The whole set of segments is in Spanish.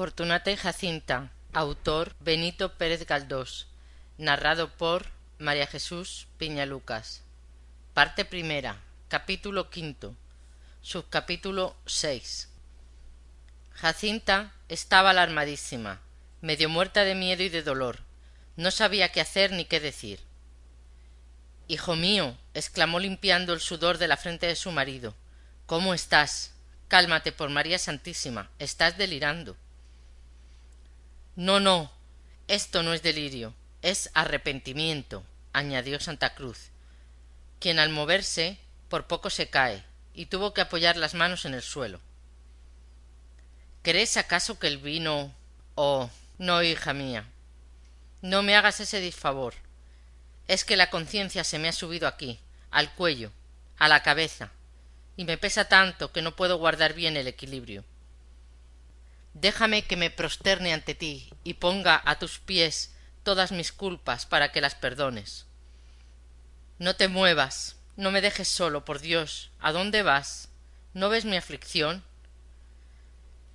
Fortunata y Jacinta, autor Benito Pérez Galdós, narrado por María Jesús Piña Lucas. Parte primera, capítulo quinto, subcapítulo seis. Jacinta estaba alarmadísima, medio muerta de miedo y de dolor. No sabía qué hacer ni qué decir. Hijo mío, exclamó limpiando el sudor de la frente de su marido. ¿Cómo estás? Cálmate por María Santísima. Estás delirando. No, no. Esto no es delirio. Es arrepentimiento, añadió Santa Cruz, quien al moverse por poco se cae y tuvo que apoyar las manos en el suelo. ¿Crees acaso que el vino... Oh. No, hija mía. No me hagas ese disfavor. Es que la conciencia se me ha subido aquí, al cuello, a la cabeza, y me pesa tanto que no puedo guardar bien el equilibrio. Déjame que me prosterne ante ti y ponga a tus pies todas mis culpas para que las perdones. No te muevas, no me dejes solo, por Dios. ¿A dónde vas? ¿No ves mi aflicción?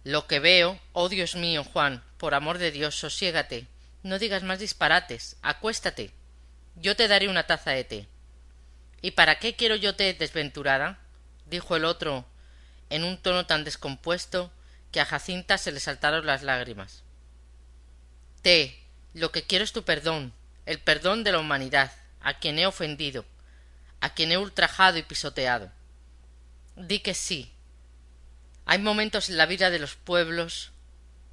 Lo que veo, oh Dios mío, Juan, por amor de Dios, sosiégate. No digas más disparates. Acuéstate. Yo te daré una taza de té. ¿Y para qué quiero yo té, desventurada? dijo el otro en un tono tan descompuesto que a Jacinta se le saltaron las lágrimas. Té, lo que quiero es tu perdón, el perdón de la humanidad, a quien he ofendido, a quien he ultrajado y pisoteado. Di que sí. Hay momentos en la vida de los pueblos,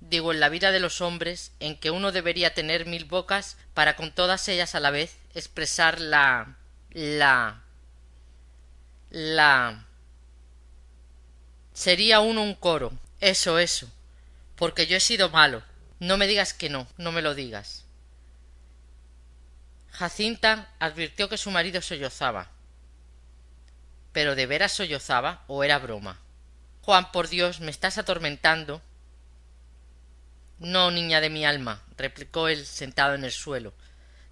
digo en la vida de los hombres, en que uno debería tener mil bocas para con todas ellas a la vez expresar la la la sería uno un coro eso eso. Porque yo he sido malo. No me digas que no no me lo digas. Jacinta advirtió que su marido sollozaba. Pero de veras sollozaba o era broma juan por dios me estás atormentando. No niña de mi alma replicó él sentado en el suelo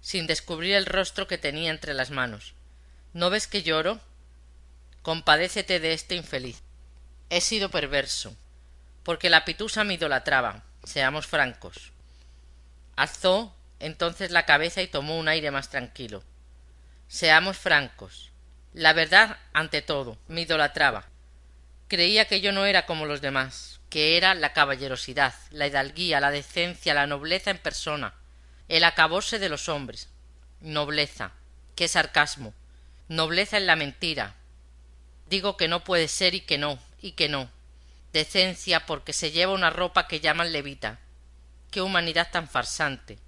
sin descubrir el rostro que tenía entre las manos. No ves que lloro compadécete de este infeliz. He sido perverso porque la pitusa me idolatraba seamos francos. Alzó entonces la cabeza y tomó un aire más tranquilo. Seamos francos la verdad ante todo me idolatraba. Creía que yo no era como los demás que era la caballerosidad la hidalguía la decencia la nobleza en persona el acabose de los hombres. Nobleza qué sarcasmo. Nobleza en la mentira. Digo que no puede ser y que no y que no decencia porque se lleva una ropa que llaman levita. Qué humanidad tan farsante.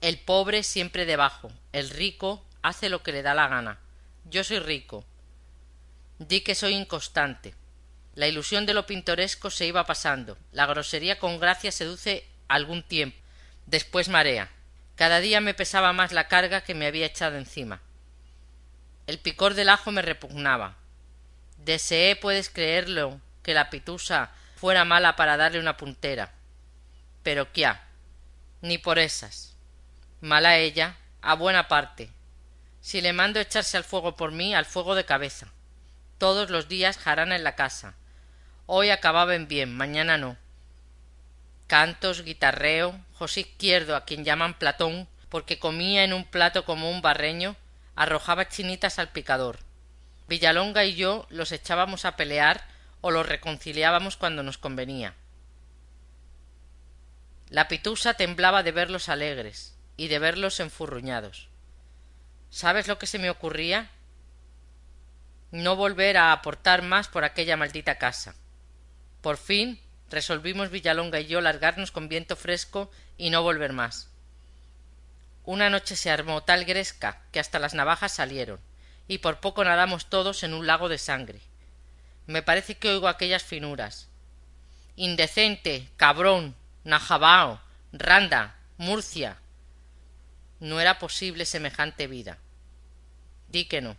El pobre siempre debajo el rico hace lo que le da la gana. Yo soy rico. Di que soy inconstante. La ilusión de lo pintoresco se iba pasando. La grosería con gracia seduce algún tiempo. Después marea. Cada día me pesaba más la carga que me había echado encima. El picor del ajo me repugnaba deseé puedes creerlo que la pitusa fuera mala para darle una puntera. Pero quiá ni por esas. Mala ella a buena parte. Si le mando echarse al fuego por mí al fuego de cabeza. Todos los días jarana en la casa. Hoy acababa en bien mañana no. Cantos guitarreo josé izquierdo a quien llaman platón porque comía en un plato como un barreño arrojaba chinitas al picador villalonga y yo los echábamos a pelear o los reconciliábamos cuando nos convenía. La pitusa temblaba de verlos alegres y de verlos enfurruñados. Sabes lo que se me ocurría no volver a aportar más por aquella maldita casa. Por fin resolvimos villalonga y yo largarnos con viento fresco y no volver más. Una noche se armó tal gresca que hasta las navajas salieron y por poco nadamos todos en un lago de sangre. Me parece que oigo aquellas finuras. Indecente cabrón najabao randa murcia. No era posible semejante vida. Di que no.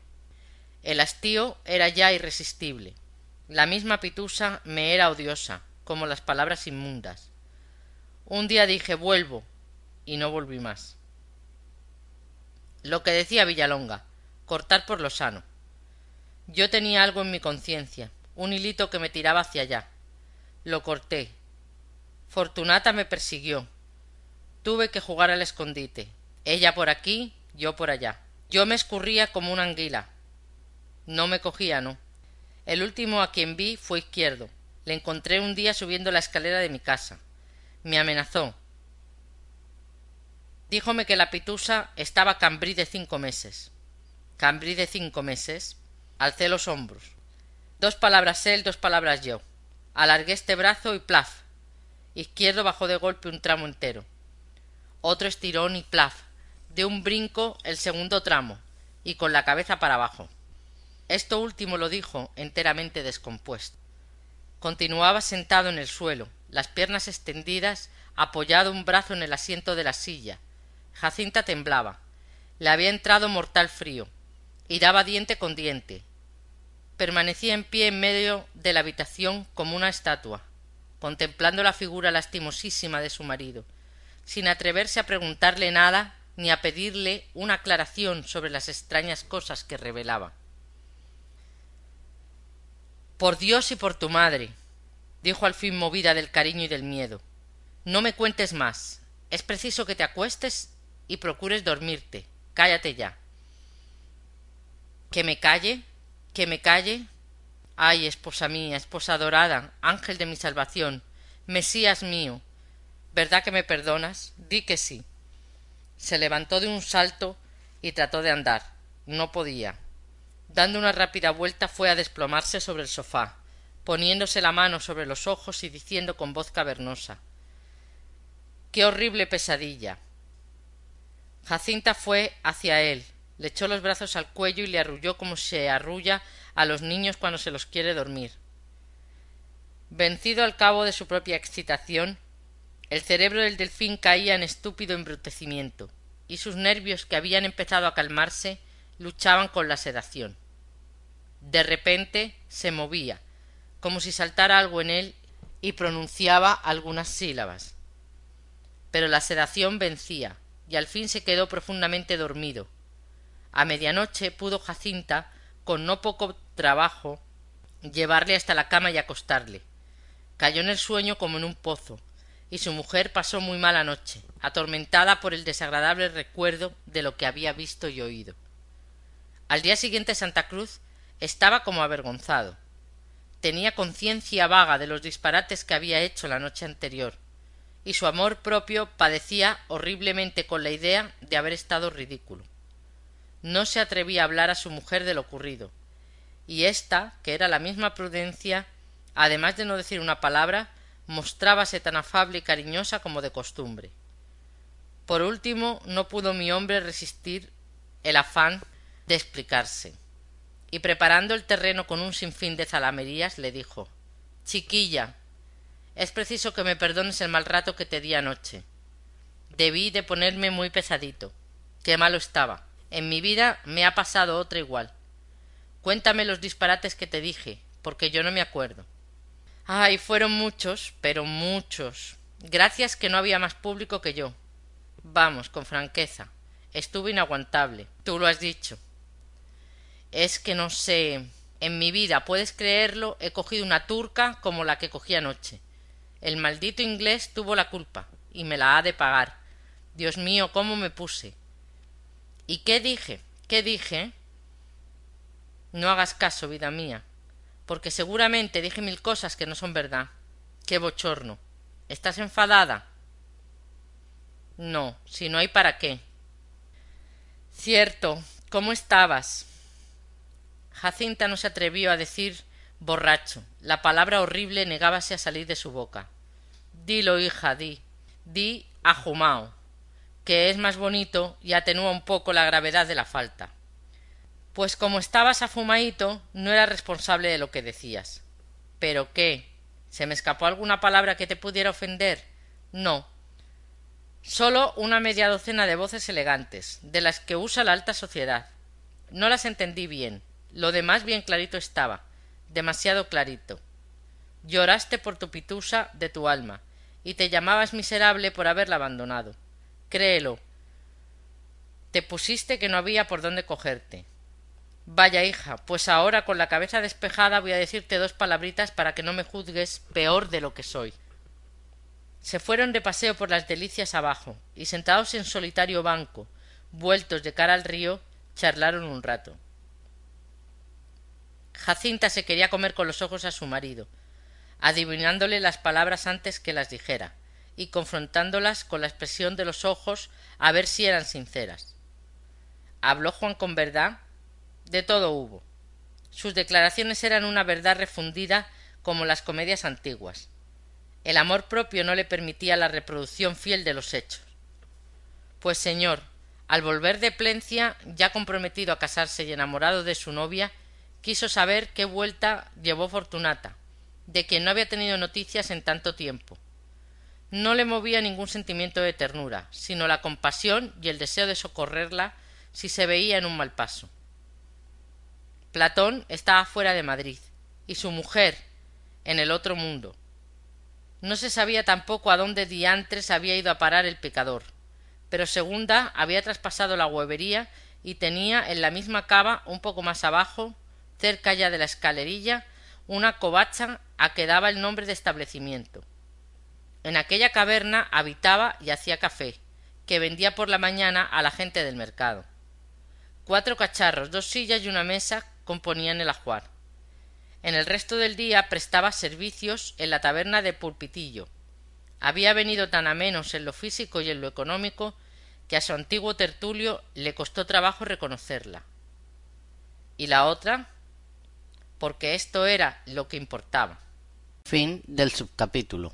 El hastío era ya irresistible. La misma pitusa me era odiosa como las palabras inmundas. Un día dije vuelvo y no volví más. Lo que decía villalonga cortar por lo sano yo tenía algo en mi conciencia un hilito que me tiraba hacia allá lo corté Fortunata me persiguió. Tuve que jugar al escondite. Ella por aquí, yo por allá. Yo me escurría como una anguila. No me cogía, no. El último a quien vi fue izquierdo. Le encontré un día subiendo la escalera de mi casa. Me amenazó. Díjome que la pitusa estaba cambrí de cinco meses. Cambrí de cinco meses. Alcé los hombros. Dos palabras él, dos palabras yo. Alargué este brazo y plaf. Izquierdo bajó de golpe un tramo entero. Otro estirón y plaf. De un brinco el segundo tramo, y con la cabeza para abajo. Esto último lo dijo enteramente descompuesto. Continuaba sentado en el suelo, las piernas extendidas, apoyado un brazo en el asiento de la silla. Jacinta temblaba. Le había entrado mortal frío, y daba diente con diente. Permanecía en pie en medio de la habitación como una estatua, contemplando la figura lastimosísima de su marido, sin atreverse a preguntarle nada ni a pedirle una aclaración sobre las extrañas cosas que revelaba. Por Dios y por tu madre, dijo al fin movida del cariño y del miedo, no me cuentes más. Es preciso que te acuestes y procures dormirte. Cállate ya. ¿Que me calle? ¿Que me calle? Ay, esposa mía, esposa dorada, ángel de mi salvación, Mesías mío, ¿verdad que me perdonas? Di que sí. Se levantó de un salto y trató de andar. No podía. Dando una rápida vuelta fue a desplomarse sobre el sofá, poniéndose la mano sobre los ojos y diciendo con voz cavernosa Qué horrible pesadilla. Jacinta fue hacia él, le echó los brazos al cuello y le arrulló como se arrulla a los niños cuando se los quiere dormir. Vencido al cabo de su propia excitación, el cerebro del delfín caía en estúpido embrutecimiento, y sus nervios, que habían empezado a calmarse, luchaban con la sedación. De repente se movía, como si saltara algo en él, y pronunciaba algunas sílabas. Pero la sedación vencía, y al fin se quedó profundamente dormido. A medianoche pudo Jacinta, con no poco trabajo, llevarle hasta la cama y acostarle. Cayó en el sueño como en un pozo, y su mujer pasó muy mala noche, atormentada por el desagradable recuerdo de lo que había visto y oído. Al día siguiente Santa Cruz estaba como avergonzado. Tenía conciencia vaga de los disparates que había hecho la noche anterior, y su amor propio padecía horriblemente con la idea de haber estado ridículo. No se atrevía a hablar a su mujer de lo ocurrido, y ésta, que era la misma prudencia, además de no decir una palabra, mostrábase tan afable y cariñosa como de costumbre. Por último, no pudo mi hombre resistir el afán de explicarse, y preparando el terreno con un sinfín de zalamerías, le dijo Chiquilla, es preciso que me perdones el mal rato que te di anoche. Debí de ponerme muy pesadito. Qué malo estaba. En mi vida me ha pasado otra igual. Cuéntame los disparates que te dije, porque yo no me acuerdo. Ay, fueron muchos, pero muchos. Gracias que no había más público que yo. Vamos, con franqueza. Estuve inaguantable. Tú lo has dicho. Es que no sé. En mi vida, puedes creerlo, he cogido una turca como la que cogí anoche. El maldito inglés tuvo la culpa, y me la ha de pagar. Dios mío, cómo me puse. ¿Y qué dije? ¿Qué dije? No hagas caso, vida mía porque seguramente dije mil cosas que no son verdad. Qué bochorno. ¿Estás enfadada? No, si no hay para qué. Cierto. ¿Cómo estabas? Jacinta no se atrevió a decir borracho. La palabra horrible negábase a salir de su boca. Dilo, hija, di. Di ajumao, que es más bonito y atenúa un poco la gravedad de la falta. Pues como estabas afumadito, no era responsable de lo que decías. ¿Pero qué? ¿Se me escapó alguna palabra que te pudiera ofender? No. Solo una media docena de voces elegantes, de las que usa la alta sociedad. No las entendí bien. Lo demás bien clarito estaba. Demasiado clarito. Lloraste por tu pitusa de tu alma, y te llamabas miserable por haberla abandonado. Créelo. Te pusiste que no había por dónde cogerte. Vaya hija, pues ahora con la cabeza despejada voy a decirte dos palabritas para que no me juzgues peor de lo que soy. Se fueron de paseo por las delicias abajo, y sentados en solitario banco, vueltos de cara al río, charlaron un rato. Jacinta se quería comer con los ojos a su marido, adivinándole las palabras antes que las dijera, y confrontándolas con la expresión de los ojos a ver si eran sinceras. ¿Habló Juan con verdad? De todo hubo. Sus declaraciones eran una verdad refundida como las comedias antiguas. El amor propio no le permitía la reproducción fiel de los hechos. Pues señor, al volver de Plencia, ya comprometido a casarse y enamorado de su novia, quiso saber qué vuelta llevó Fortunata, de quien no había tenido noticias en tanto tiempo. No le movía ningún sentimiento de ternura, sino la compasión y el deseo de socorrerla si se veía en un mal paso. Platón estaba fuera de Madrid, y su mujer en el otro mundo, no se sabía tampoco a dónde diantres había ido a parar el pecador, pero Segunda había traspasado la huevería y tenía en la misma cava, un poco más abajo, cerca ya de la escalerilla, una covacha a que daba el nombre de establecimiento. En aquella caverna habitaba y hacía café, que vendía por la mañana a la gente del mercado. Cuatro cacharros, dos sillas y una mesa componían el ajuar. En el resto del día prestaba servicios en la taberna de Pulpitillo. Había venido tan a menos en lo físico y en lo económico que a su antiguo tertulio le costó trabajo reconocerla. Y la otra, porque esto era lo que importaba. Fin del subcapítulo.